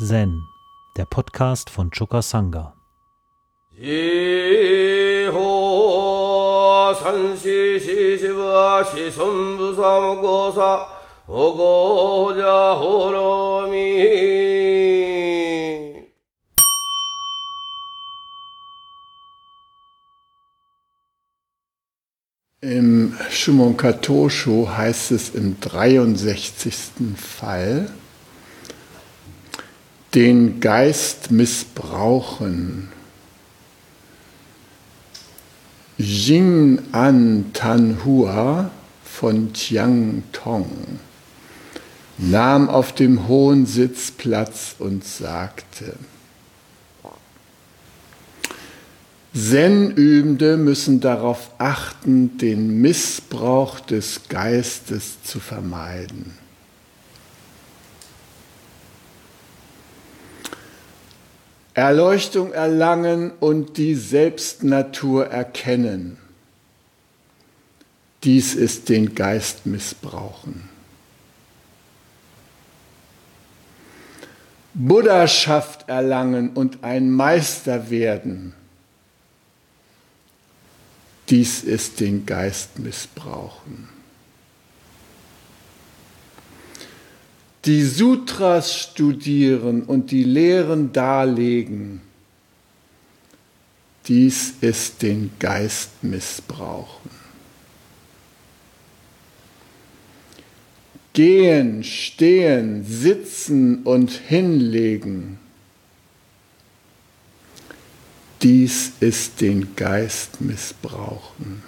Zen, der Podcast von Choka Sangha. Im Shumon Katosho heißt es im 63. Fall, den Geist missbrauchen. Jing An Tan Hua von Tiang Tong nahm auf dem hohen Sitz Platz und sagte, Zen-Übende müssen darauf achten, den Missbrauch des Geistes zu vermeiden. Erleuchtung erlangen und die Selbstnatur erkennen. Dies ist den Geist missbrauchen. Buddhaschaft erlangen und ein Meister werden. Dies ist den Geist missbrauchen. Die Sutras studieren und die Lehren darlegen. Dies ist den Geist missbrauchen. Gehen, stehen, sitzen und hinlegen dies ist den Geist missbrauchen.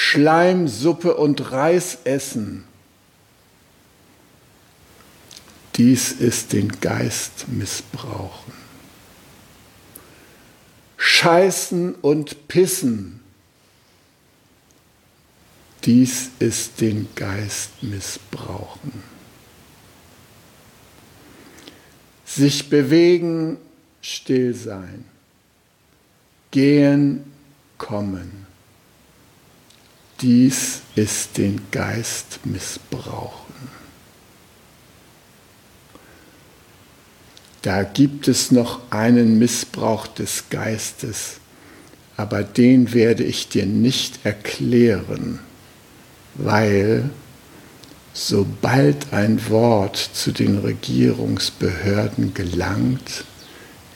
Schleimsuppe und Reis essen, dies ist den Geist missbrauchen. Scheißen und pissen, dies ist den Geist missbrauchen. sich bewegen, still sein, gehen, kommen. Dies ist den Geist missbrauchen. Da gibt es noch einen Missbrauch des Geistes, aber den werde ich dir nicht erklären, weil sobald ein Wort zu den Regierungsbehörden gelangt,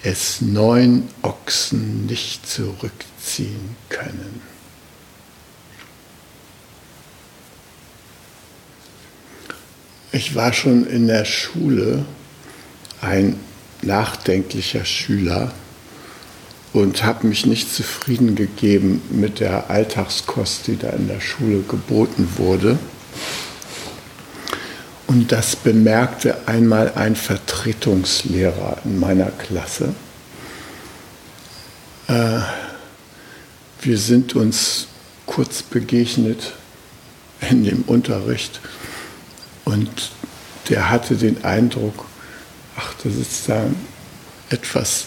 es neun Ochsen nicht zurückziehen können. Ich war schon in der Schule ein nachdenklicher Schüler und habe mich nicht zufrieden gegeben mit der Alltagskost, die da in der Schule geboten wurde und das bemerkte einmal ein Vertretungslehrer in meiner Klasse. Äh, wir sind uns kurz begegnet in dem Unterricht und der hatte den Eindruck, ach, da sitzt da ein etwas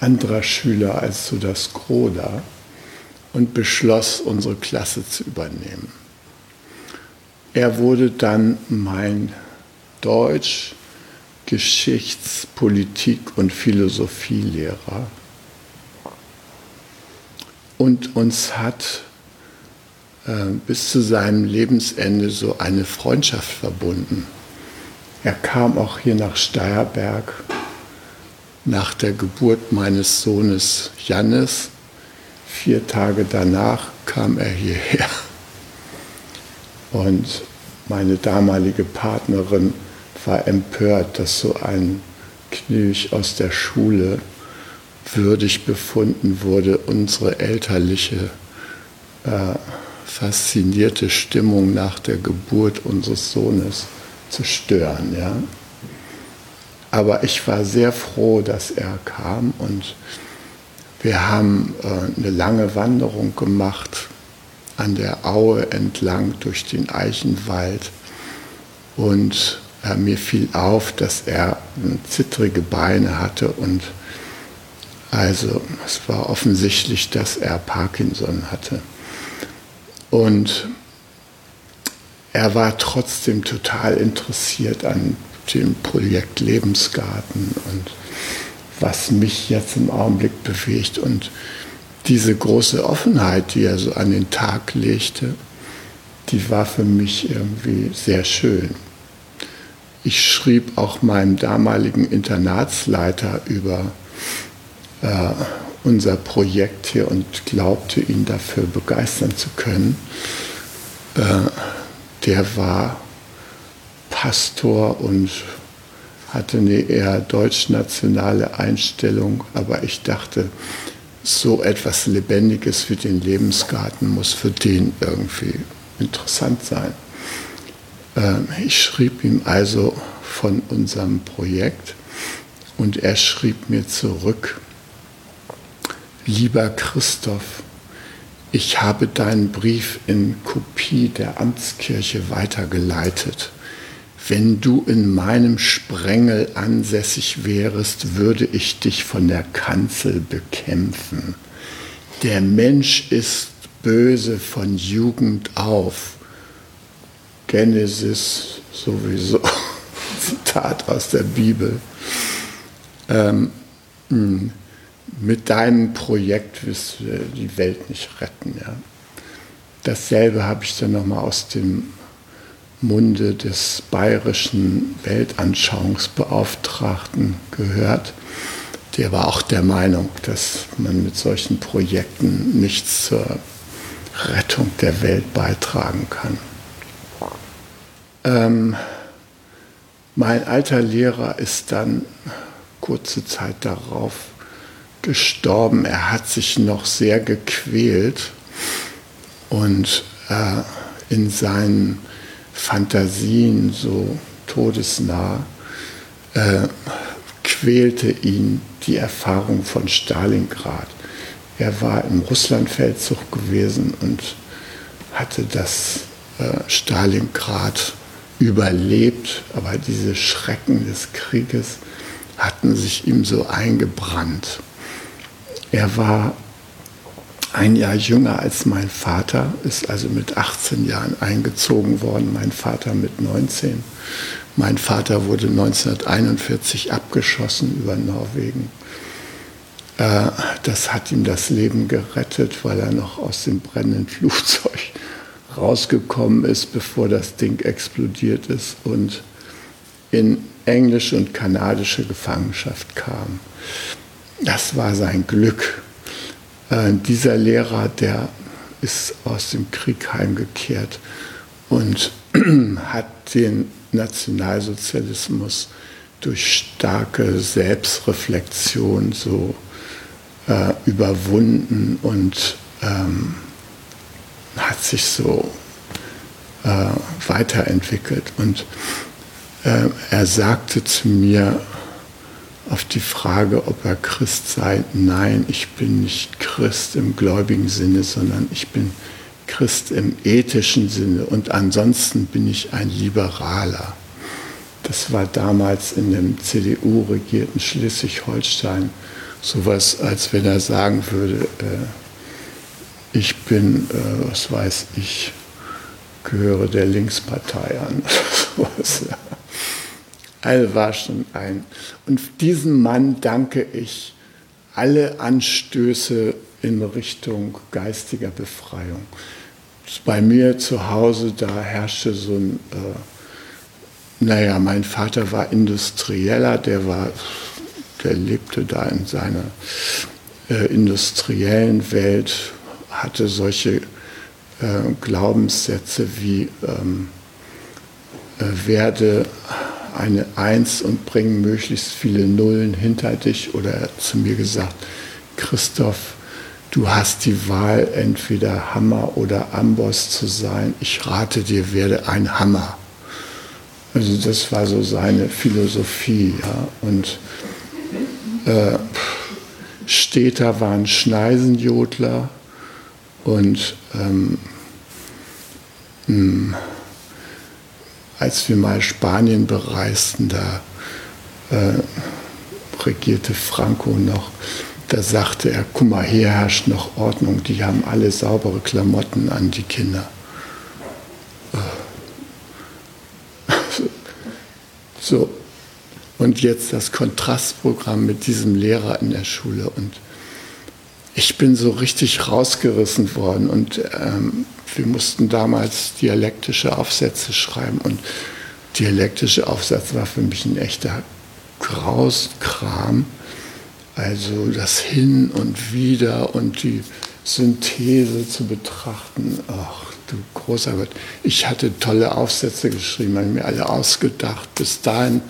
anderer Schüler als so das Gros und beschloss, unsere Klasse zu übernehmen. Er wurde dann mein Deutsch-, Geschichts-, Politik- und Philosophielehrer und uns hat bis zu seinem Lebensende so eine Freundschaft verbunden. Er kam auch hier nach Steierberg nach der Geburt meines Sohnes Jannis. Vier Tage danach kam er hierher. Und meine damalige Partnerin war empört, dass so ein Knilch aus der Schule würdig befunden wurde, unsere elterliche, äh, faszinierte Stimmung nach der Geburt unseres Sohnes zu stören. Ja? Aber ich war sehr froh, dass er kam und wir haben äh, eine lange Wanderung gemacht an der Aue entlang durch den Eichenwald. Und äh, mir fiel auf, dass er zittrige Beine hatte und also es war offensichtlich, dass er Parkinson hatte. Und er war trotzdem total interessiert an dem Projekt Lebensgarten und was mich jetzt im Augenblick bewegt. Und diese große Offenheit, die er so an den Tag legte, die war für mich irgendwie sehr schön. Ich schrieb auch meinem damaligen Internatsleiter über äh, unser Projekt hier und glaubte ihn dafür begeistern zu können. Äh, der war Pastor und hatte eine eher deutschnationale Einstellung, aber ich dachte, so etwas Lebendiges wie den Lebensgarten muss für den irgendwie interessant sein. Ähm, ich schrieb ihm also von unserem Projekt und er schrieb mir zurück, lieber Christoph, ich habe deinen Brief in Kopie der Amtskirche weitergeleitet. Wenn du in meinem Sprengel ansässig wärest, würde ich dich von der Kanzel bekämpfen. Der Mensch ist böse von Jugend auf. Genesis sowieso, Zitat aus der Bibel. Ähm, hm, mit deinem Projekt wirst du die Welt nicht retten. Ja. Dasselbe habe ich dann nochmal aus dem Munde des bayerischen Weltanschauungsbeauftragten gehört. Der war auch der Meinung, dass man mit solchen Projekten nichts zur Rettung der Welt beitragen kann. Ähm, mein alter Lehrer ist dann kurze Zeit darauf gestorben. Er hat sich noch sehr gequält und äh, in seinen Fantasien so todesnah äh, quälte ihn die Erfahrung von Stalingrad. Er war im Russlandfeldzug gewesen und hatte das äh, Stalingrad überlebt, aber diese Schrecken des Krieges hatten sich ihm so eingebrannt. Er war ein Jahr jünger als mein Vater, ist also mit 18 Jahren eingezogen worden, mein Vater mit 19. Mein Vater wurde 1941 abgeschossen über Norwegen. Äh, das hat ihm das Leben gerettet, weil er noch aus dem brennenden Flugzeug rausgekommen ist, bevor das Ding explodiert ist und in englische und kanadische Gefangenschaft kam. Das war sein Glück. Äh, dieser Lehrer, der ist aus dem Krieg heimgekehrt und hat den Nationalsozialismus durch starke Selbstreflexion so äh, überwunden und ähm, hat sich so äh, weiterentwickelt. Und äh, er sagte zu mir auf die Frage, ob er Christ sei, nein, ich bin nicht Christ im gläubigen Sinne, sondern ich bin Christ im ethischen Sinne und ansonsten bin ich ein Liberaler. Das war damals in dem CDU-regierten Schleswig-Holstein sowas, als wenn er sagen würde, äh, ich bin, äh, was weiß ich, gehöre der Linkspartei an. schon ein. Und diesem Mann danke ich alle Anstöße in Richtung geistiger Befreiung. Bei mir zu Hause, da herrschte so ein, äh, naja, mein Vater war Industrieller, der war, der lebte da in seiner äh, industriellen Welt, hatte solche äh, Glaubenssätze wie ähm, äh, werde eine Eins und bring möglichst viele Nullen hinter dich. Oder er hat zu mir gesagt, Christoph, du hast die Wahl, entweder Hammer oder Amboss zu sein. Ich rate dir, werde ein Hammer. Also das war so seine Philosophie. Ja. Und äh, Städter waren Schneisenjodler und ähm, hm, als wir mal Spanien bereisten, da äh, regierte Franco noch, da sagte er, guck mal, hier herrscht noch Ordnung, die haben alle saubere Klamotten an die Kinder. Äh. So, und jetzt das Kontrastprogramm mit diesem Lehrer in der Schule und ich bin so richtig rausgerissen worden. Und ähm, wir mussten damals dialektische Aufsätze schreiben. Und dialektische Aufsatz war für mich ein echter Grauskram. Also das Hin und Wieder und die Synthese zu betrachten. Ach du großer Gott. Ich hatte tolle Aufsätze geschrieben, habe mir alle ausgedacht. Bis dahin,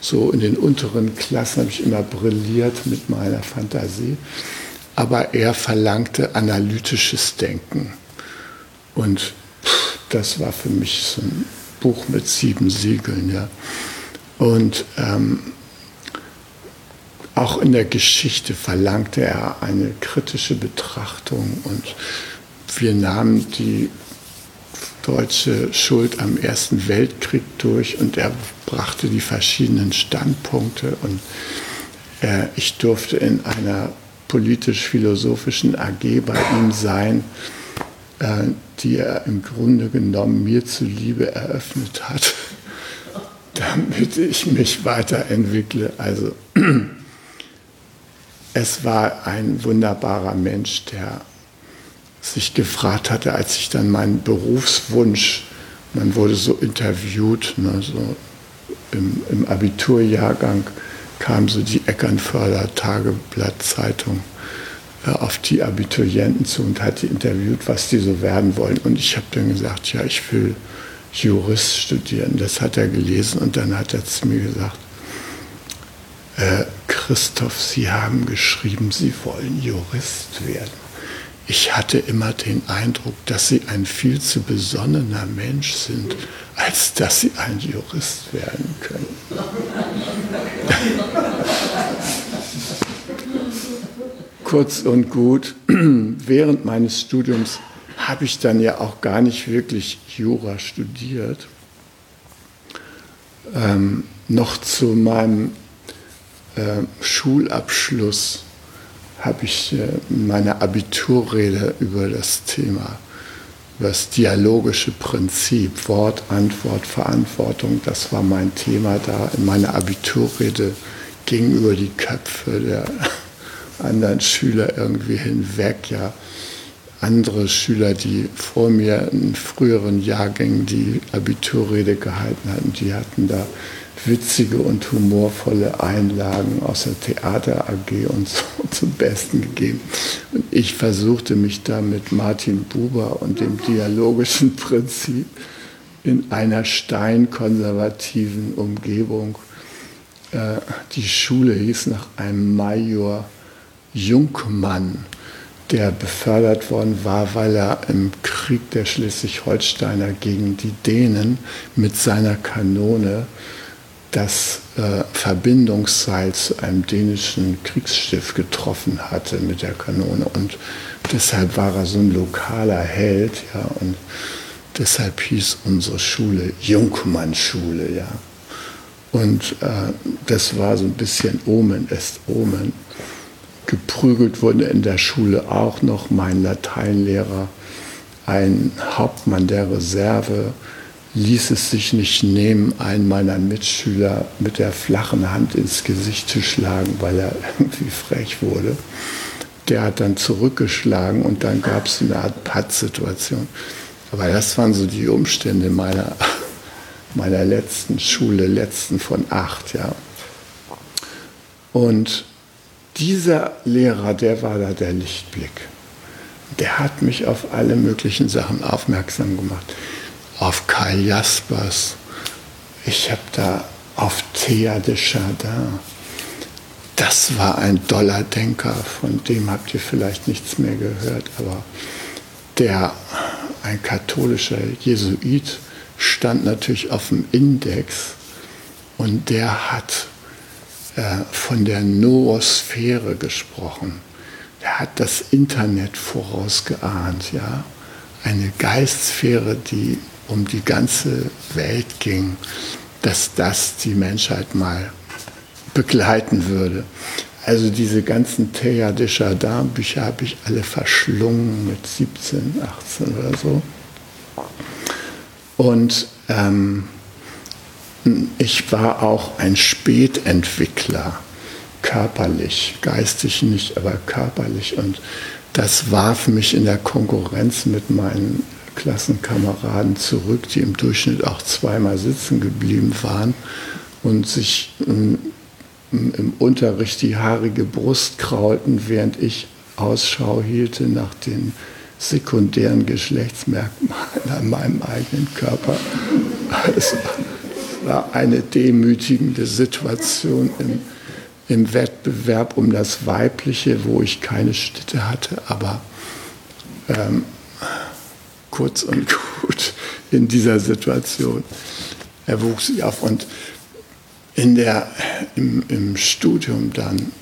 so in den unteren Klassen, habe ich immer brilliert mit meiner Fantasie. Aber er verlangte analytisches Denken. Und das war für mich so ein Buch mit sieben Siegeln. Ja. Und ähm, auch in der Geschichte verlangte er eine kritische Betrachtung und wir nahmen die deutsche Schuld am Ersten Weltkrieg durch und er brachte die verschiedenen Standpunkte und äh, ich durfte in einer politisch-philosophischen AG bei ihm sein, äh, die er im Grunde genommen mir zuliebe eröffnet hat, damit ich mich weiterentwickle. Also es war ein wunderbarer Mensch, der sich gefragt hatte, als ich dann meinen Berufswunsch, man wurde so interviewt, ne, so im, im Abiturjahrgang kam so die Eckernförder Tageblattzeitung äh, auf die Abiturienten zu und hat die interviewt, was die so werden wollen. Und ich habe dann gesagt, ja, ich will Jurist studieren. Das hat er gelesen und dann hat er zu mir gesagt, äh, Christoph, Sie haben geschrieben, Sie wollen Jurist werden. Ich hatte immer den Eindruck, dass Sie ein viel zu besonnener Mensch sind, als dass Sie ein Jurist werden können. Kurz und gut, während meines Studiums habe ich dann ja auch gar nicht wirklich Jura studiert. Ähm, noch zu meinem äh, Schulabschluss habe ich äh, meine Abiturrede über das Thema, das dialogische Prinzip, Wort, Antwort, Verantwortung, das war mein Thema da. In meiner Abiturrede über die Köpfe der anderen Schüler irgendwie hinweg, ja andere Schüler, die vor mir in früheren Jahrgängen die Abiturrede gehalten hatten, die hatten da witzige und humorvolle Einlagen aus der Theater AG und so zum Besten gegeben. Und ich versuchte mich da mit Martin Buber und dem dialogischen Prinzip in einer steinkonservativen Umgebung. Äh, die Schule hieß nach einem Major Junkmann der befördert worden war, weil er im Krieg der Schleswig-Holsteiner gegen die Dänen mit seiner Kanone das äh, Verbindungsseil zu einem dänischen Kriegsschiff getroffen hatte mit der Kanone. Und deshalb war er so ein lokaler Held. Ja, und deshalb hieß unsere Schule Jungmann-Schule. Ja. Und äh, das war so ein bisschen Omen ist Omen geprügelt wurde in der Schule auch noch mein Lateinlehrer, ein Hauptmann der Reserve, ließ es sich nicht nehmen, einen meiner Mitschüler mit der flachen Hand ins Gesicht zu schlagen, weil er irgendwie frech wurde. Der hat dann zurückgeschlagen und dann gab es eine Art Pattsituation. Aber das waren so die Umstände meiner, meiner letzten Schule, letzten von acht, ja. Und dieser Lehrer, der war da der Lichtblick. Der hat mich auf alle möglichen Sachen aufmerksam gemacht. Auf Karl Jaspers. Ich habe da auf Thea de Chardin. Das war ein doller Denker, von dem habt ihr vielleicht nichts mehr gehört, aber der, ein katholischer Jesuit, stand natürlich auf dem Index und der hat äh, von der Noosphäre gesprochen. Er hat das Internet vorausgeahnt, ja. Eine Geistsphäre, die um die ganze Welt ging, dass das die Menschheit mal begleiten würde. Also diese ganzen Thea de Chardin Bücher habe ich alle verschlungen mit 17, 18 oder so. Und ähm, ich war auch ein Spätentwickler, körperlich, geistig nicht, aber körperlich. Und das warf mich in der Konkurrenz mit meinen Klassenkameraden zurück, die im Durchschnitt auch zweimal sitzen geblieben waren und sich im, im Unterricht die haarige Brust kraulten, während ich Ausschau hielte nach den sekundären Geschlechtsmerkmalen an meinem eigenen Körper. Es war eine demütigende Situation im, im Wettbewerb um das Weibliche, wo ich keine Schnitte hatte, aber ähm, kurz und gut in dieser Situation erwuchs ich auf. Und in der, im, im Studium dann,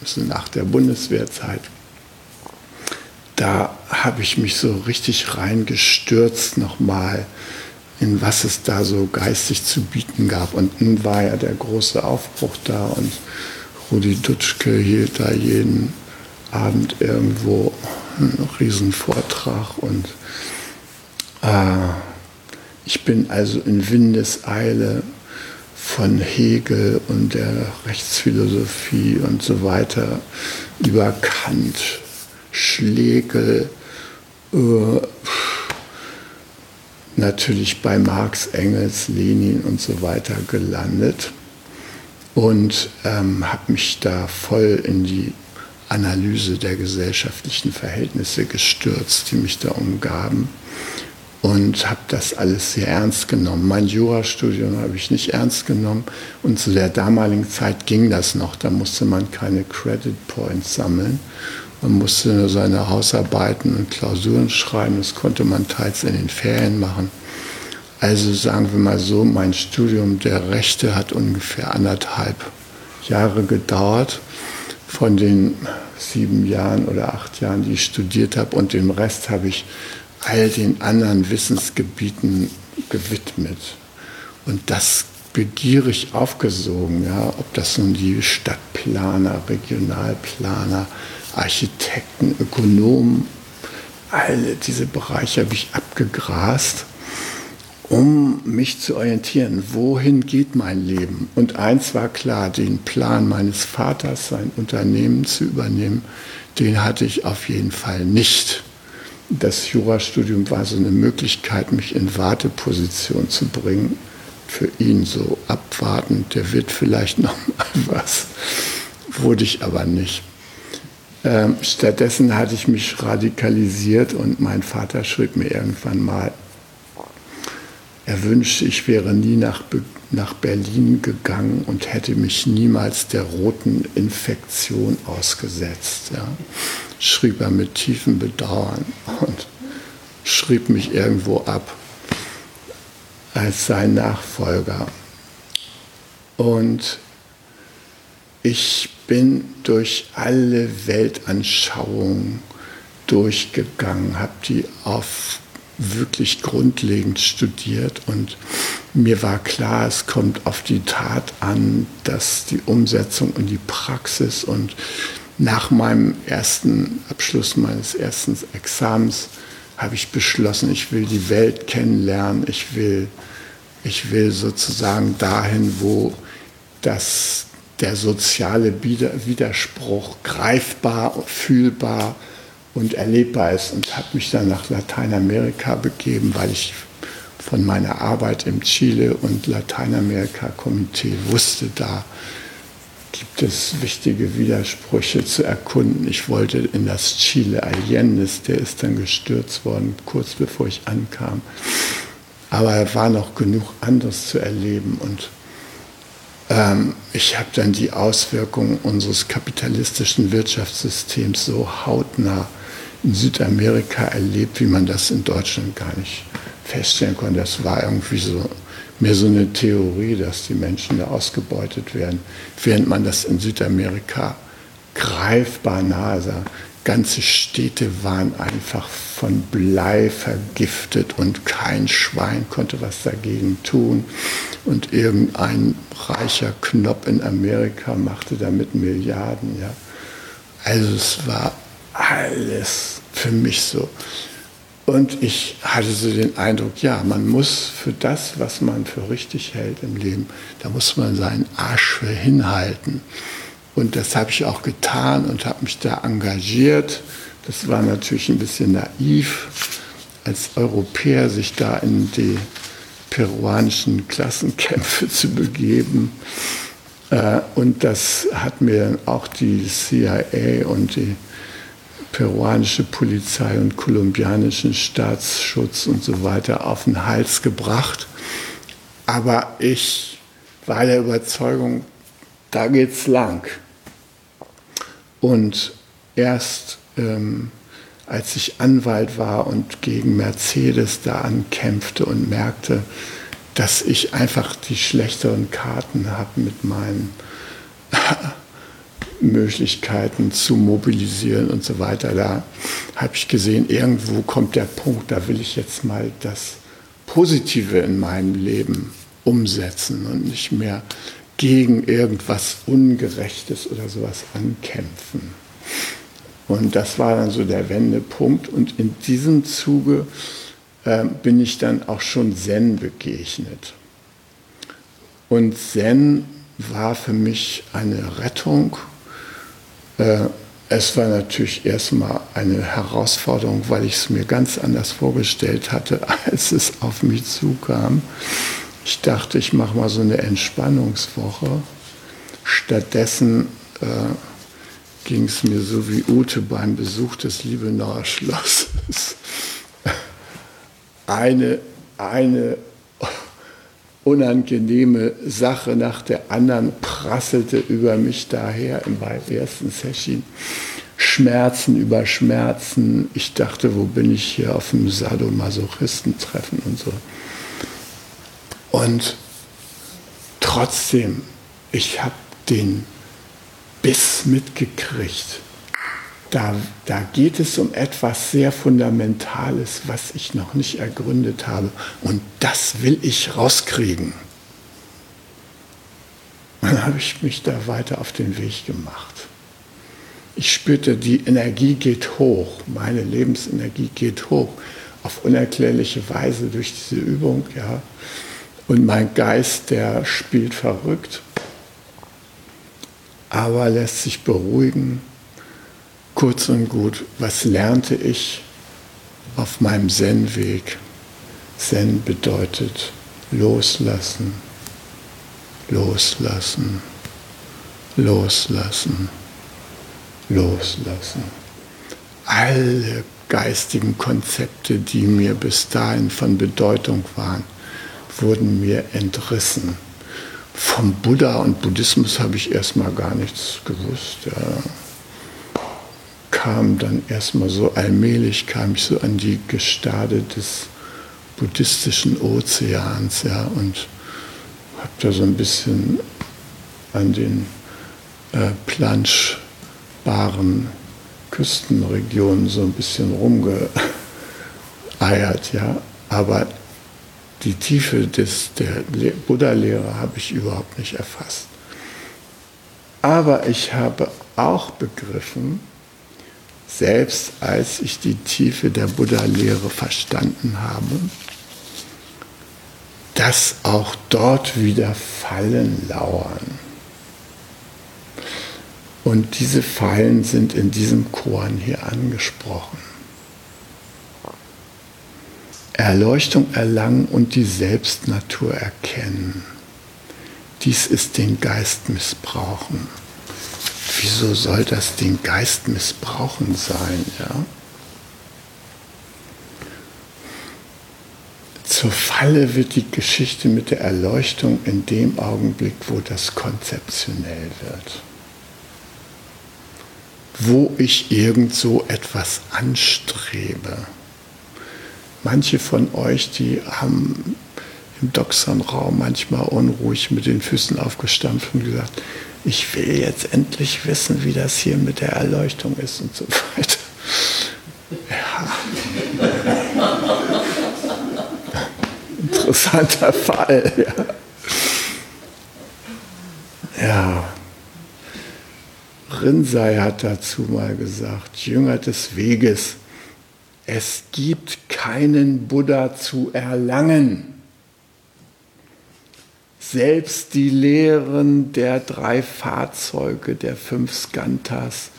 also nach der Bundeswehrzeit, da habe ich mich so richtig reingestürzt nochmal in was es da so geistig zu bieten gab. Und nun war ja der große Aufbruch da und Rudi Dutschke hielt da jeden Abend irgendwo einen Riesenvortrag und ich bin also in Windeseile von Hegel und der Rechtsphilosophie und so weiter über Kant Schlegel, äh, natürlich bei Marx, Engels, Lenin und so weiter gelandet und ähm, habe mich da voll in die Analyse der gesellschaftlichen Verhältnisse gestürzt, die mich da umgaben und habe das alles sehr ernst genommen. Mein Jurastudium habe ich nicht ernst genommen und zu der damaligen Zeit ging das noch, da musste man keine Credit Points sammeln man musste nur seine Hausarbeiten und Klausuren schreiben. Das konnte man teils in den Ferien machen. Also sagen wir mal so, mein Studium der Rechte hat ungefähr anderthalb Jahre gedauert. Von den sieben Jahren oder acht Jahren, die ich studiert habe, und den Rest habe ich all den anderen Wissensgebieten gewidmet. Und das begierig aufgesogen, ja, ob das nun die Stadtplaner, Regionalplaner, Architekten, Ökonomen, alle diese Bereiche habe ich abgegrast, um mich zu orientieren, wohin geht mein Leben. Und eins war klar, den Plan meines Vaters, sein Unternehmen zu übernehmen, den hatte ich auf jeden Fall nicht. Das Jurastudium war so eine Möglichkeit, mich in Warteposition zu bringen. Für ihn so abwartend, der wird vielleicht noch mal was. Wurde ich aber nicht. Ähm, stattdessen hatte ich mich radikalisiert und mein Vater schrieb mir irgendwann mal, er wünschte, ich wäre nie nach, nach Berlin gegangen und hätte mich niemals der roten Infektion ausgesetzt. Ja. Schrieb er mit tiefem Bedauern und schrieb mich irgendwo ab als sein Nachfolger. Und ich bin durch alle Weltanschauungen durchgegangen, habe die auf wirklich grundlegend studiert und mir war klar, es kommt auf die Tat an, dass die Umsetzung und die Praxis und nach meinem ersten Abschluss meines ersten Examens habe ich beschlossen, ich will die Welt kennenlernen, ich will, ich will sozusagen dahin, wo das der soziale Widerspruch greifbar, fühlbar und erlebbar ist und habe mich dann nach Lateinamerika begeben, weil ich von meiner Arbeit im Chile und Lateinamerika-Komitee wusste, da gibt es wichtige Widersprüche zu erkunden. Ich wollte in das Chile Allende's, der ist dann gestürzt worden, kurz bevor ich ankam. Aber er war noch genug anderes zu erleben und ähm, ich habe dann die Auswirkungen unseres kapitalistischen Wirtschaftssystems so hautnah in Südamerika erlebt, wie man das in Deutschland gar nicht feststellen konnte. Das war irgendwie so mehr so eine Theorie, dass die Menschen da ausgebeutet werden, während man das in Südamerika greifbar nahe sah. Ganze Städte waren einfach von Blei vergiftet und kein Schwein konnte was dagegen tun. Und irgendein reicher Knopf in Amerika machte damit Milliarden. Ja. Also es war alles für mich so Und ich hatte so den Eindruck, ja, man muss für das, was man für richtig hält im Leben, da muss man seinen Arsch für hinhalten. Und das habe ich auch getan und habe mich da engagiert. Das war natürlich ein bisschen naiv, als Europäer sich da in die peruanischen Klassenkämpfe zu begeben. Äh, und das hat mir auch die CIA und die peruanische Polizei und kolumbianischen Staatsschutz und so weiter auf den Hals gebracht. Aber ich war der Überzeugung, da geht's lang. Und erst ähm, als ich Anwalt war und gegen Mercedes da ankämpfte und merkte, dass ich einfach die schlechteren Karten habe mit meinen Möglichkeiten zu mobilisieren und so weiter. Da habe ich gesehen, irgendwo kommt der Punkt, da will ich jetzt mal das Positive in meinem Leben umsetzen und nicht mehr gegen irgendwas Ungerechtes oder sowas ankämpfen. Und das war dann so der Wendepunkt. Und in diesem Zuge äh, bin ich dann auch schon Zen begegnet. Und Zen war für mich eine Rettung es war natürlich erstmal eine Herausforderung, weil ich es mir ganz anders vorgestellt hatte, als es auf mich zukam. Ich dachte, ich mache mal so eine Entspannungswoche. Stattdessen äh, ging es mir so wie Ute beim Besuch des Liebenauer Schlosses. Eine, eine unangenehme Sache nach der anderen prasselte über mich daher im ersten Session. Schmerzen über Schmerzen. Ich dachte, wo bin ich hier auf dem Sadomasochisten-Treffen und so. Und trotzdem, ich habe den Biss mitgekriegt da, da geht es um etwas sehr Fundamentales, was ich noch nicht ergründet habe. Und das will ich rauskriegen. Dann habe ich mich da weiter auf den Weg gemacht. Ich spürte, die Energie geht hoch, meine Lebensenergie geht hoch, auf unerklärliche Weise durch diese Übung. Ja. Und mein Geist, der spielt verrückt, aber lässt sich beruhigen Kurz und gut, was lernte ich auf meinem Zen-Weg? Zen bedeutet loslassen, loslassen, loslassen, loslassen. Alle geistigen Konzepte, die mir bis dahin von Bedeutung waren, wurden mir entrissen. Vom Buddha und Buddhismus habe ich erstmal gar nichts gewusst. Ja kam dann erstmal so allmählich, kam ich so an die Gestade des buddhistischen Ozeans, ja, und habe da so ein bisschen an den äh, planschbaren Küstenregionen so ein bisschen rumgeeiert, ja, aber die Tiefe des, der Buddha-Lehre habe ich überhaupt nicht erfasst. Aber ich habe auch begriffen, selbst als ich die Tiefe der Buddha-Lehre verstanden habe, dass auch dort wieder Fallen lauern. Und diese Fallen sind in diesem Korn hier angesprochen. Erleuchtung erlangen und die Selbstnatur erkennen. Dies ist den Geist missbrauchen wieso soll das den Geist missbrauchen sein? Ja? Zur Falle wird die Geschichte mit der Erleuchtung in dem Augenblick, wo das konzeptionell wird. Wo ich irgend so etwas anstrebe. Manche von euch, die haben im Doxon-Raum manchmal unruhig mit den Füßen aufgestampft und gesagt, ich will jetzt endlich wissen, wie das hier mit der Erleuchtung ist und so weiter. Ja. Interessanter Fall, ja. Ja. Rinsei hat dazu mal gesagt, Jünger des Weges, es gibt keinen Buddha zu erlangen. Selbst die Lehren der drei Fahrzeuge, der fünf Skantas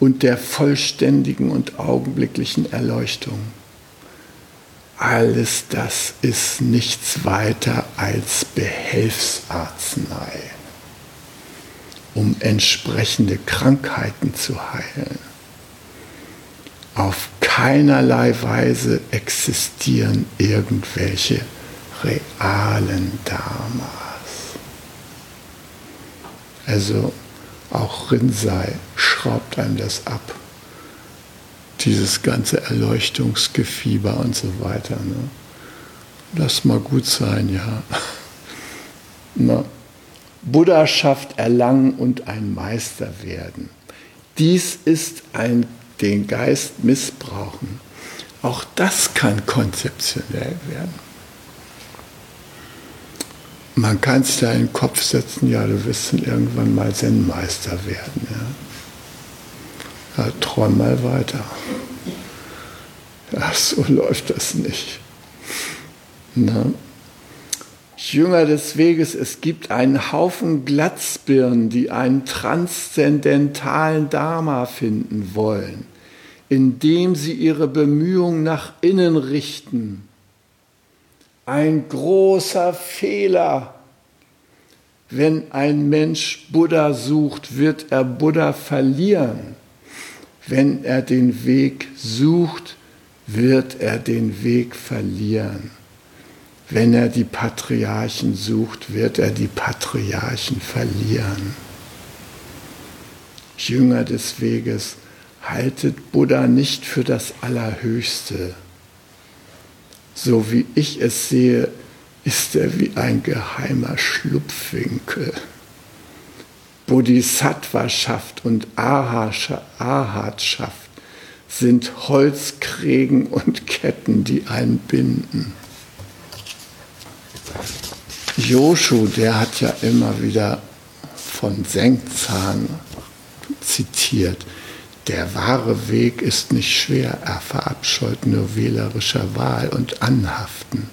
und der vollständigen und augenblicklichen Erleuchtung, alles das ist nichts weiter als Behelfsarznei, um entsprechende Krankheiten zu heilen. Auf keinerlei Weise existieren irgendwelche realen Dharmas. Also auch Rinzai schraubt einem das ab. Dieses ganze Erleuchtungsgefieber und so weiter. Ne? Lass mal gut sein, ja. Na, Buddhaschaft erlangen und ein Meister werden. Dies ist ein den Geist missbrauchen. Auch das kann konzeptionell werden. Man kann sich da in den Kopf setzen, ja, du wirst dann irgendwann mal Zen-Meister werden. Ja. ja, träum mal weiter. Ja, so läuft das nicht. Na? Jünger des Weges, es gibt einen Haufen Glatzbirnen, die einen transzendentalen Dharma finden wollen, indem sie ihre Bemühungen nach innen richten ein großer Fehler. Wenn ein Mensch Buddha sucht, wird er Buddha verlieren. Wenn er den Weg sucht, wird er den Weg verlieren. Wenn er die Patriarchen sucht, wird er die Patriarchen verlieren. Jünger des Weges, haltet Buddha nicht für das Allerhöchste so wie ich es sehe, ist er wie ein geheimer Schlupfwinkel. Bodhisattvaschaft und Arhatschaft sind Holzkrägen und Ketten, die einen binden. Joshu, der hat ja immer wieder von Senkzahn zitiert. Der wahre Weg ist nicht schwer, er verabscheut nur wählerischer Wahl und Anhaften.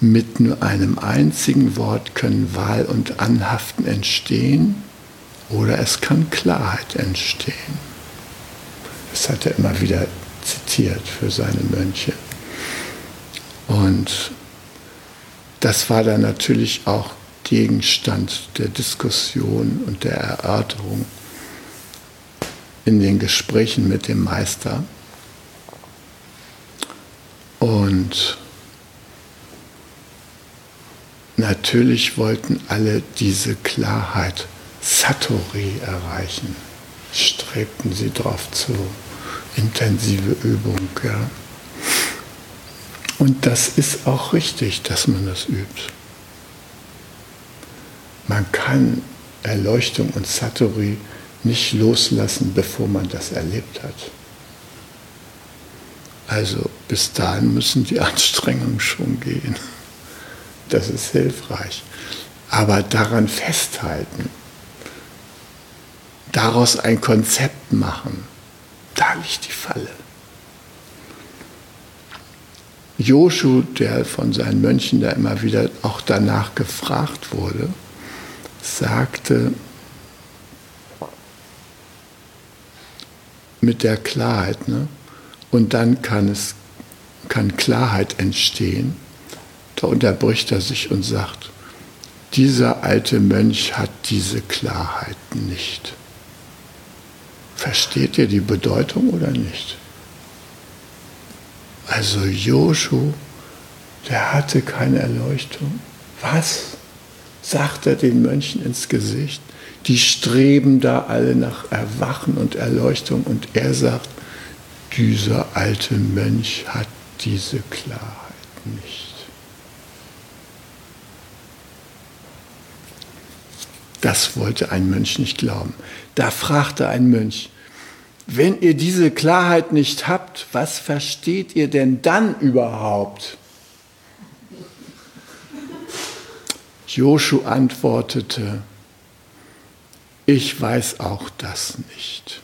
Mit nur einem einzigen Wort können Wahl und Anhaften entstehen oder es kann Klarheit entstehen. Das hat er immer wieder zitiert für seine Mönche. Und das war dann natürlich auch Gegenstand der Diskussion und der Erörterung in den Gesprächen mit dem Meister. Und natürlich wollten alle diese Klarheit, Satori erreichen. Strebten sie darauf zu. Intensive Übung. Ja. Und das ist auch richtig, dass man das übt. Man kann Erleuchtung und Satori nicht loslassen, bevor man das erlebt hat. Also bis dahin müssen die Anstrengungen schon gehen. Das ist hilfreich. Aber daran festhalten, daraus ein Konzept machen, da liegt die Falle. Joshu, der von seinen Mönchen da immer wieder auch danach gefragt wurde, sagte, mit der Klarheit. Ne? Und dann kann es kann Klarheit entstehen. Da unterbricht er sich und sagt, dieser alte Mönch hat diese Klarheit nicht. Versteht ihr die Bedeutung oder nicht? Also Joshu, der hatte keine Erleuchtung. Was? sagt er den Mönchen ins Gesicht die streben da alle nach Erwachen und Erleuchtung und er sagt, dieser alte Mönch hat diese Klarheit nicht. Das wollte ein Mönch nicht glauben. Da fragte ein Mönch, wenn ihr diese Klarheit nicht habt, was versteht ihr denn dann überhaupt? Joshu antwortete, ich weiß auch das nicht.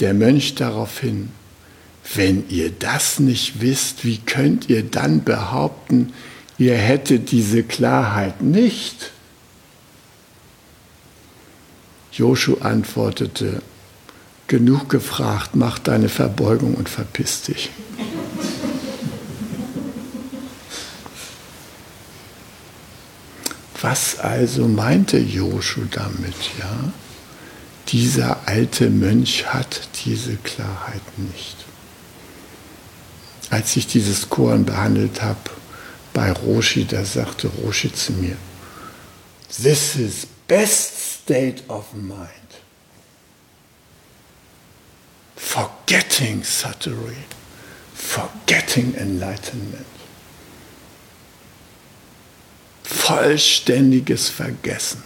der Mönch daraufhin, wenn ihr das nicht wisst, wie könnt ihr dann behaupten, ihr hättet diese Klarheit nicht? Joshu antwortete, genug gefragt, mach deine Verbeugung und verpiss dich. Was also meinte Joshu damit, ja? Dieser alte Mönch hat diese Klarheit nicht. Als ich dieses Koran behandelt habe bei Roshi, da sagte Roshi zu mir, This is best state of mind. Forgetting Satori, forgetting enlightenment. Vollständiges Vergessen.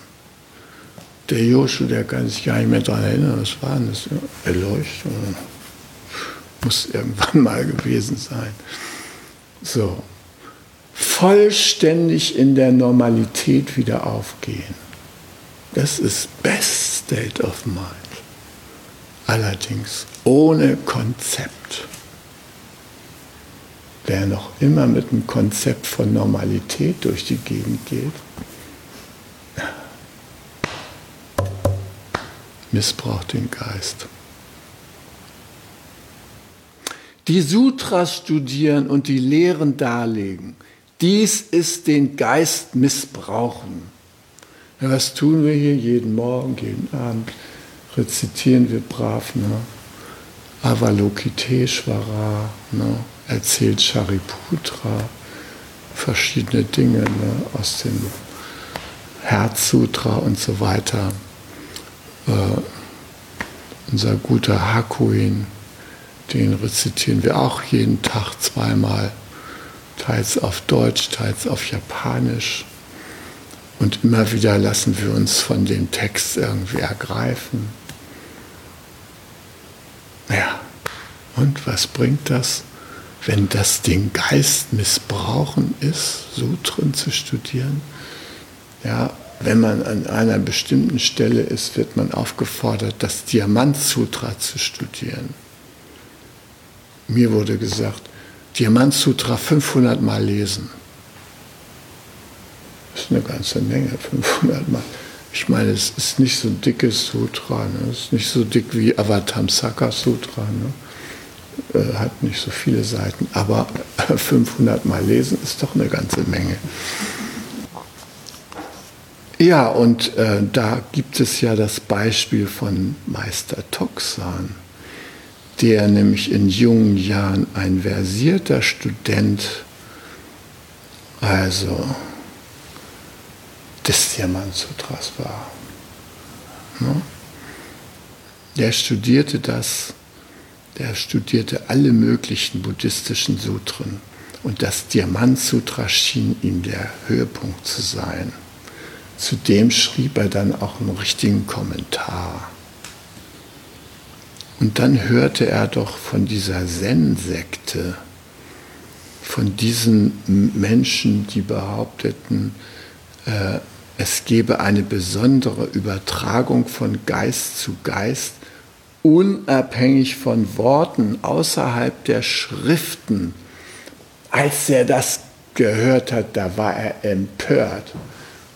Der Joshu, der kann sich gar nicht mehr daran erinnern, was war das? Erleuchtung. Muss irgendwann mal gewesen sein. So. Vollständig in der Normalität wieder aufgehen. Das ist best state of mind. Allerdings ohne Konzept. Wer noch immer mit einem Konzept von Normalität durch die Gegend geht, missbraucht den Geist. Die Sutras studieren und die Lehren darlegen, dies ist den Geist missbrauchen. Ja, was tun wir hier jeden Morgen, jeden Abend? Rezitieren wir brav, ne? Avalokiteshvara, ne? Erzählt Shariputra verschiedene Dinge ne? aus dem Herzsutra und so weiter. Äh, unser guter Hakuin, den rezitieren wir auch jeden Tag zweimal, teils auf Deutsch, teils auf Japanisch. Und immer wieder lassen wir uns von dem Text irgendwie ergreifen. Ja, und was bringt das, wenn das den Geist missbrauchen ist, Sutren zu studieren? Ja, wenn man an einer bestimmten Stelle ist, wird man aufgefordert, das Diamant-Sutra zu studieren. Mir wurde gesagt, Diamant-Sutra 500 Mal lesen. Das ist eine ganze Menge, 500 Mal. Ich meine, es ist nicht so ein dickes Sutra, ne? es ist nicht so dick wie Avatamsaka Sutra, ne? Äh, hat nicht so viele Seiten, aber 500 Mal lesen ist doch eine ganze Menge. Ja, und äh, da gibt es ja das Beispiel von Meister Toxan, der nämlich in jungen Jahren ein versierter Student, also des Diamantsutras war. Ne? Der studierte das, der studierte alle möglichen buddhistischen Sutren und das Diamantsutra schien ihm der Höhepunkt zu sein. Zudem schrieb er dann auch einen richtigen Kommentar. Und dann hörte er doch von dieser Zen-Sekte, von diesen Menschen, die behaupteten, äh, es gebe eine besondere Übertragung von Geist zu Geist, unabhängig von Worten außerhalb der Schriften. Als er das gehört hat, da war er empört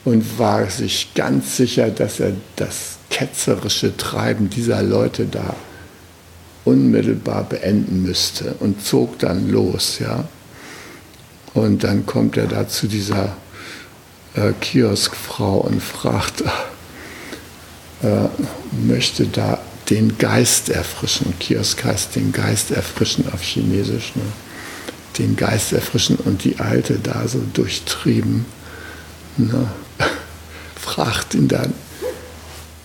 und war sich ganz sicher, dass er das ketzerische Treiben dieser Leute da unmittelbar beenden müsste und zog dann los, ja. Und dann kommt er da zu dieser äh, Kioskfrau und fragt, äh, möchte da den Geist erfrischen. Kiosk heißt den Geist erfrischen auf Chinesisch. Ne? Den Geist erfrischen und die Alte da so durchtrieben. Ne? fragt ihn dann,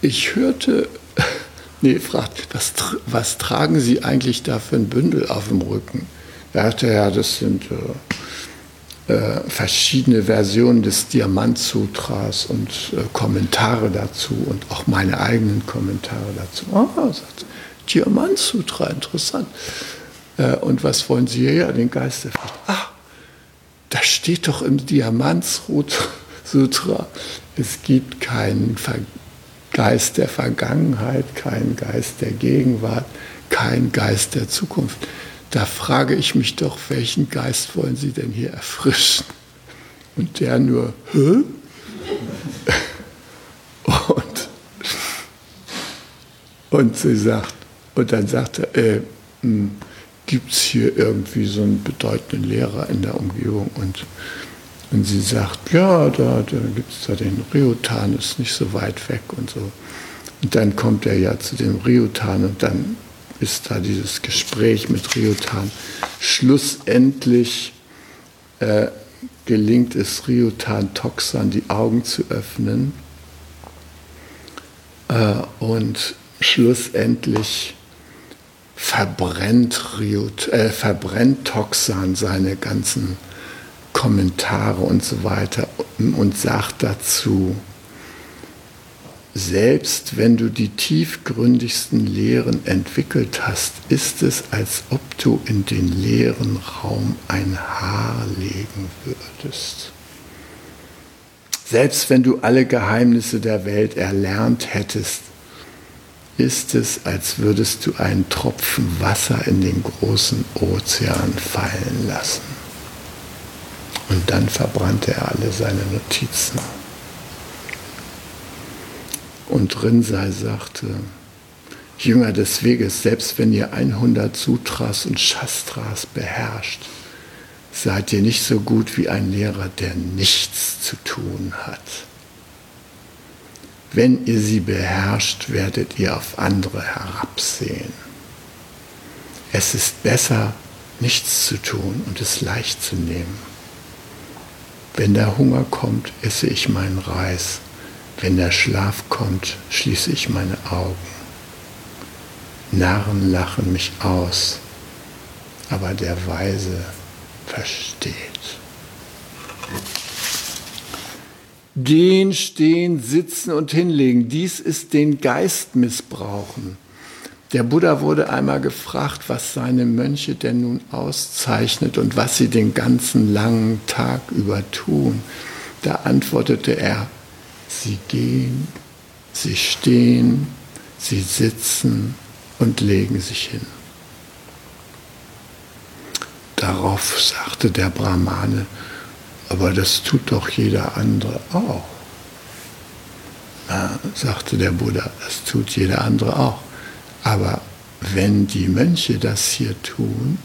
ich hörte, nee, fragt, was, was tragen Sie eigentlich da für ein Bündel auf dem Rücken? Er sagte, ja, das sind äh, äh, verschiedene Versionen des Diamant-Sutras und äh, Kommentare dazu und auch meine eigenen Kommentare dazu. Ah, sagt Diamant-Sutra, interessant. Äh, und was wollen Sie hier? Den Geist der Frucht. Ah, das steht doch im Diamant-Sutra. Es gibt keinen Geist der Vergangenheit, keinen Geist der Gegenwart, kein Geist der Zukunft. Da frage ich mich doch, welchen Geist wollen Sie denn hier erfrischen? Und der nur, hä? Und, und sie sagt, und dann sagt er, äh, hm, gibt es hier irgendwie so einen bedeutenden Lehrer in der Umgebung? Und, und sie sagt, ja, da, da gibt es da den Riotan, ist nicht so weit weg und so. Und dann kommt er ja zu dem Riotan und dann ist da dieses Gespräch mit Riotan. Schlussendlich äh, gelingt es Riotan Toxan die Augen zu öffnen äh, und schlussendlich verbrennt, Riot, äh, verbrennt Toxan seine ganzen Kommentare und so weiter und sagt dazu, selbst wenn du die tiefgründigsten Lehren entwickelt hast, ist es, als ob du in den leeren Raum ein Haar legen würdest. Selbst wenn du alle Geheimnisse der Welt erlernt hättest, ist es, als würdest du einen Tropfen Wasser in den großen Ozean fallen lassen. Und dann verbrannte er alle seine Notizen. Und Rinsei sagte, Jünger des Weges, selbst wenn ihr 100 Sutras und Shastras beherrscht, seid ihr nicht so gut wie ein Lehrer, der nichts zu tun hat. Wenn ihr sie beherrscht, werdet ihr auf andere herabsehen. Es ist besser, nichts zu tun und es leicht zu nehmen. Wenn der Hunger kommt, esse ich meinen Reis wenn der Schlaf kommt, schließe ich meine Augen. Narren lachen mich aus, aber der Weise versteht. Gehen, stehen, sitzen und hinlegen, dies ist den Geist missbrauchen. Der Buddha wurde einmal gefragt, was seine Mönche denn nun auszeichnet und was sie den ganzen langen Tag über tun. Da antwortete er, Sie gehen, sie stehen, sie sitzen und legen sich hin. Darauf sagte der Brahmane, aber das tut doch jeder andere auch. Na, sagte der Buddha, das tut jeder andere auch. Aber wenn die Mönche das hier tun,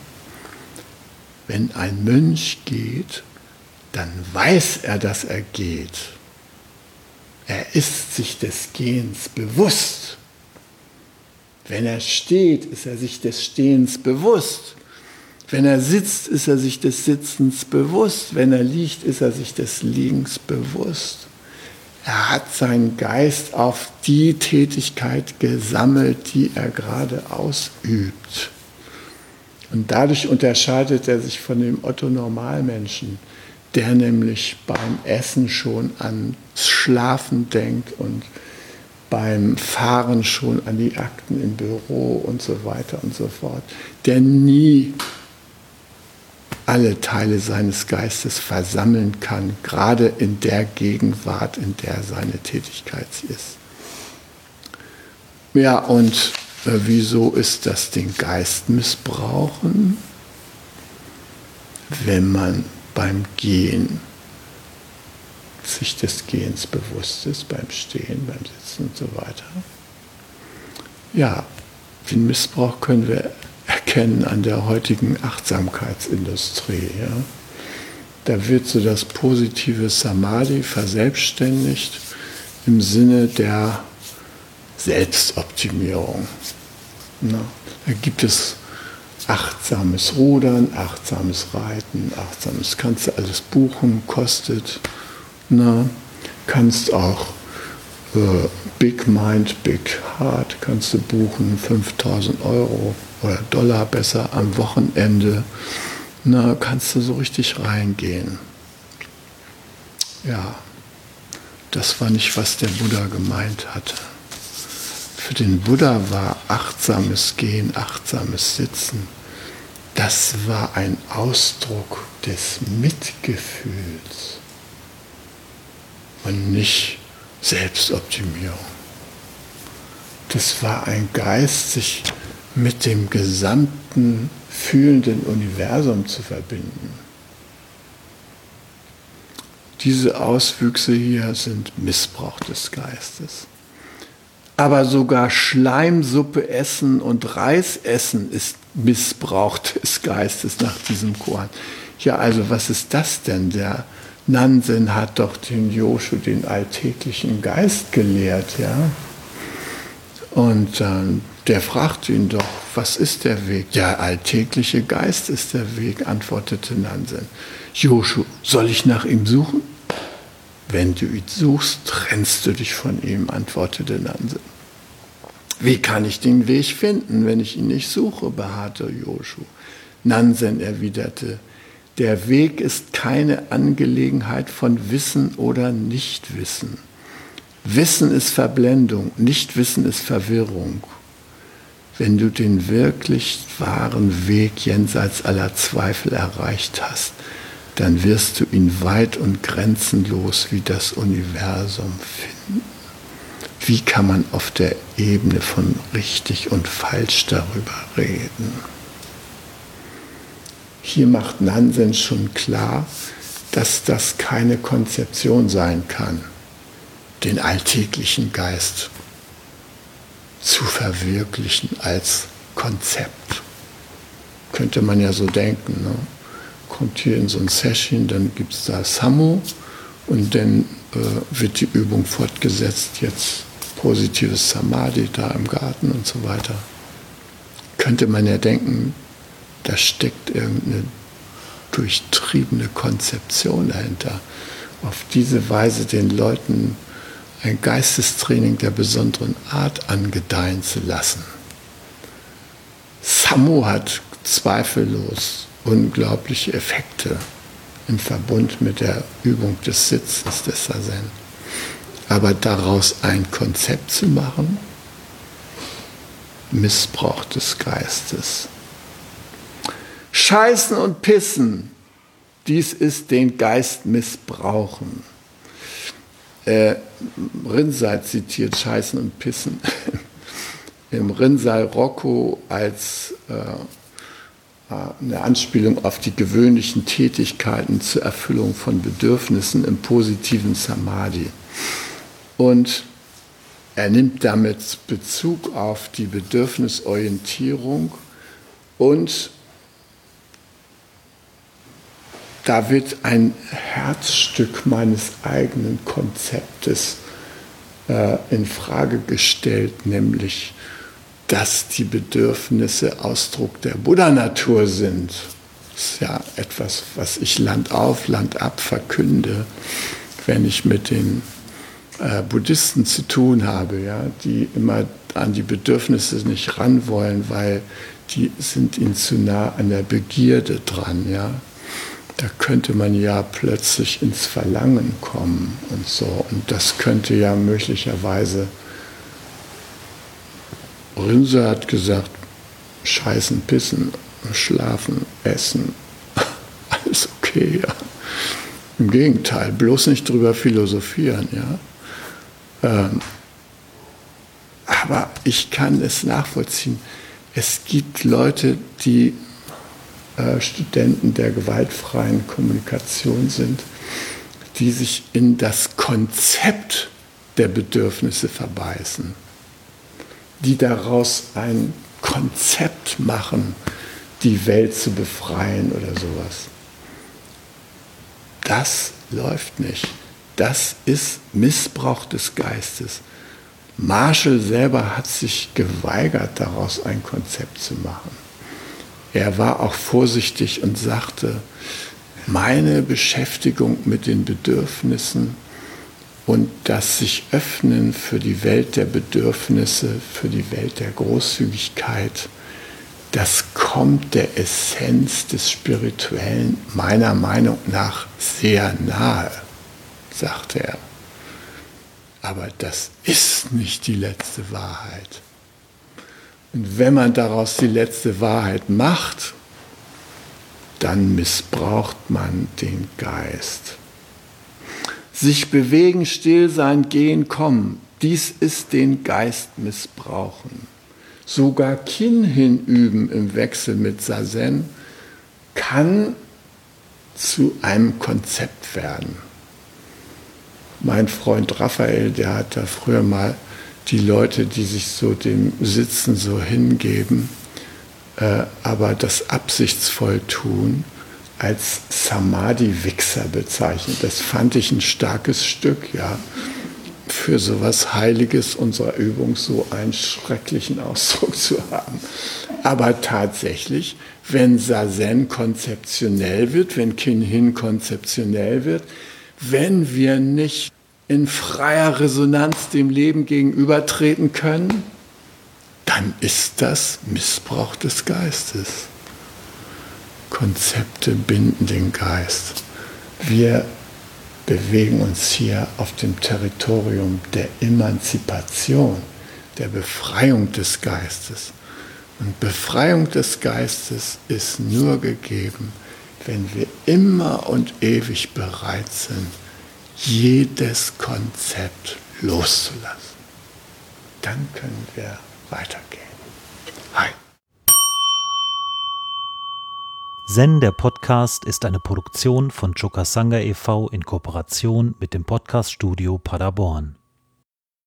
wenn ein Mönch geht, dann weiß er, dass er geht. Er ist sich des Gehens bewusst. Wenn er steht, ist er sich des Stehens bewusst. Wenn er sitzt, ist er sich des Sitzens bewusst. Wenn er liegt, ist er sich des Liegens bewusst. Er hat seinen Geist auf die Tätigkeit gesammelt, die er gerade ausübt. Und dadurch unterscheidet er sich von dem Otto-Normalmenschen der nämlich beim Essen schon ans Schlafen denkt und beim Fahren schon an die Akten im Büro und so weiter und so fort, der nie alle Teile seines Geistes versammeln kann, gerade in der Gegenwart, in der seine Tätigkeit ist. Ja, und äh, wieso ist das den Geist missbrauchen? Wenn man beim Gehen sich des Gehens bewusst ist, beim Stehen, beim Sitzen und so weiter. Ja, den Missbrauch können wir erkennen an der heutigen Achtsamkeitsindustrie. Ja. Da wird so das positive Samadhi verselbstständigt im Sinne der Selbstoptimierung. Na, da gibt es achtsames Rudern, achtsames Reiten, achtsames kannst du alles buchen, kostet. Na, kannst auch äh, Big Mind, Big Heart kannst du buchen, 5000 Euro oder Dollar besser am Wochenende. Na, kannst du so richtig reingehen. Ja, das war nicht, was der Buddha gemeint hatte. Für den Buddha war achtsames Gehen, achtsames Sitzen, das war ein Ausdruck des Mitgefühls und nicht Selbstoptimierung. Das war ein Geist, sich mit dem gesamten fühlenden Universum zu verbinden. Diese Auswüchse hier sind Missbrauch des Geistes. Aber sogar Schleimsuppe essen und Reis essen ist Missbrauch des Geistes nach diesem Koran. Ja, also was ist das denn? Der Nansen hat doch den Joshu, den alltäglichen Geist gelehrt, ja. Und ähm, der fragt ihn doch, was ist der Weg? Der alltägliche Geist ist der Weg, antwortete Nansen. Joshu, soll ich nach ihm suchen? Wenn du ihn suchst, trennst du dich von ihm, antwortete Nansen. Wie kann ich den Weg finden, wenn ich ihn nicht suche, beharrte Joshu. Nansen erwiderte, der Weg ist keine Angelegenheit von Wissen oder Nichtwissen. Wissen ist Verblendung, Nichtwissen ist Verwirrung. Wenn du den wirklich wahren Weg jenseits aller Zweifel erreicht hast, dann wirst du ihn weit und grenzenlos wie das Universum finden. Wie kann man auf der Ebene von richtig und falsch darüber reden? Hier macht Nansen schon klar, dass das keine Konzeption sein kann, den alltäglichen Geist zu verwirklichen als Konzept. Könnte man ja so denken. Ne? Kommt hier in so ein Session, dann gibt es da Samu und dann äh, wird die Übung fortgesetzt, jetzt positives Samadhi da im Garten und so weiter. Könnte man ja denken, da steckt irgendeine durchtriebene Konzeption dahinter. Auf diese Weise den Leuten ein Geistestraining der besonderen Art angedeihen zu lassen. Samu hat zweifellos unglaubliche Effekte im Verbund mit der Übung des Sitzens des Sazen. Aber daraus ein Konzept zu machen, Missbrauch des Geistes. Scheißen und Pissen, dies ist den Geist missbrauchen. Äh, Rinsei zitiert Scheißen und Pissen im Rinsei Rocco als äh, äh, eine Anspielung auf die gewöhnlichen Tätigkeiten zur Erfüllung von Bedürfnissen im positiven Samadhi. Und er nimmt damit Bezug auf die Bedürfnisorientierung und da wird ein Herzstück meines eigenen Konzeptes äh, in Frage gestellt, nämlich, dass die Bedürfnisse Ausdruck der Buddha-Natur sind. Das ist ja etwas, was ich Land auf, Land ab verkünde, wenn ich mit den äh, Buddhisten zu tun habe, ja, die immer an die Bedürfnisse nicht ran wollen, weil die sind ihnen zu nah an der Begierde dran, ja da könnte man ja plötzlich ins Verlangen kommen und so. Und das könnte ja möglicherweise, Rinse hat gesagt, scheißen, pissen, schlafen, essen, alles okay, ja. Im Gegenteil, bloß nicht drüber philosophieren, ja. Ähm, aber ich kann es nachvollziehen. Es gibt Leute, die äh, Studenten der gewaltfreien Kommunikation sind, die sich in das Konzept der Bedürfnisse verbeißen, die daraus ein Konzept machen, die Welt zu befreien oder sowas. Das läuft nicht. Das ist Missbrauch des Geistes. Marshall selber hat sich geweigert, daraus ein Konzept zu machen. Er war auch vorsichtig und sagte, meine Beschäftigung mit den Bedürfnissen und das sich öffnen für die Welt der Bedürfnisse, für die Welt der Großzügigkeit, das kommt der Essenz des Spirituellen meiner Meinung nach sehr nahe, sagte er. Aber das ist nicht die letzte Wahrheit. Und wenn man daraus die letzte Wahrheit macht, dann missbraucht man den Geist. Sich bewegen, still sein, gehen, kommen, dies ist den Geist missbrauchen. sogar Kin hinüben im Wechsel mit Sazen, kann zu einem Konzept werden. Mein Freund Raphael, der hat da früher mal die Leute, die sich so dem Sitzen so hingeben, äh, aber das absichtsvoll tun, als Samadhi-Wichser bezeichnet. Das fand ich ein starkes Stück, ja. Für so was Heiliges unserer Übung so einen schrecklichen Ausdruck zu haben. Aber tatsächlich, wenn Sazen konzeptionell wird, wenn Kinhin konzeptionell wird, wenn wir nicht in freier Resonanz dem Leben gegenübertreten können, dann ist das Missbrauch des Geistes. Konzepte binden den Geist. Wir bewegen uns hier auf dem Territorium der Emanzipation, der Befreiung des Geistes. Und Befreiung des Geistes ist nur gegeben, wenn wir immer und ewig bereit sind, jedes Konzept loszulassen. Dann können wir weitergehen. Hi. Zen, der Podcast, ist eine Produktion von Chokasanga e.V. in Kooperation mit dem Podcaststudio Paderborn.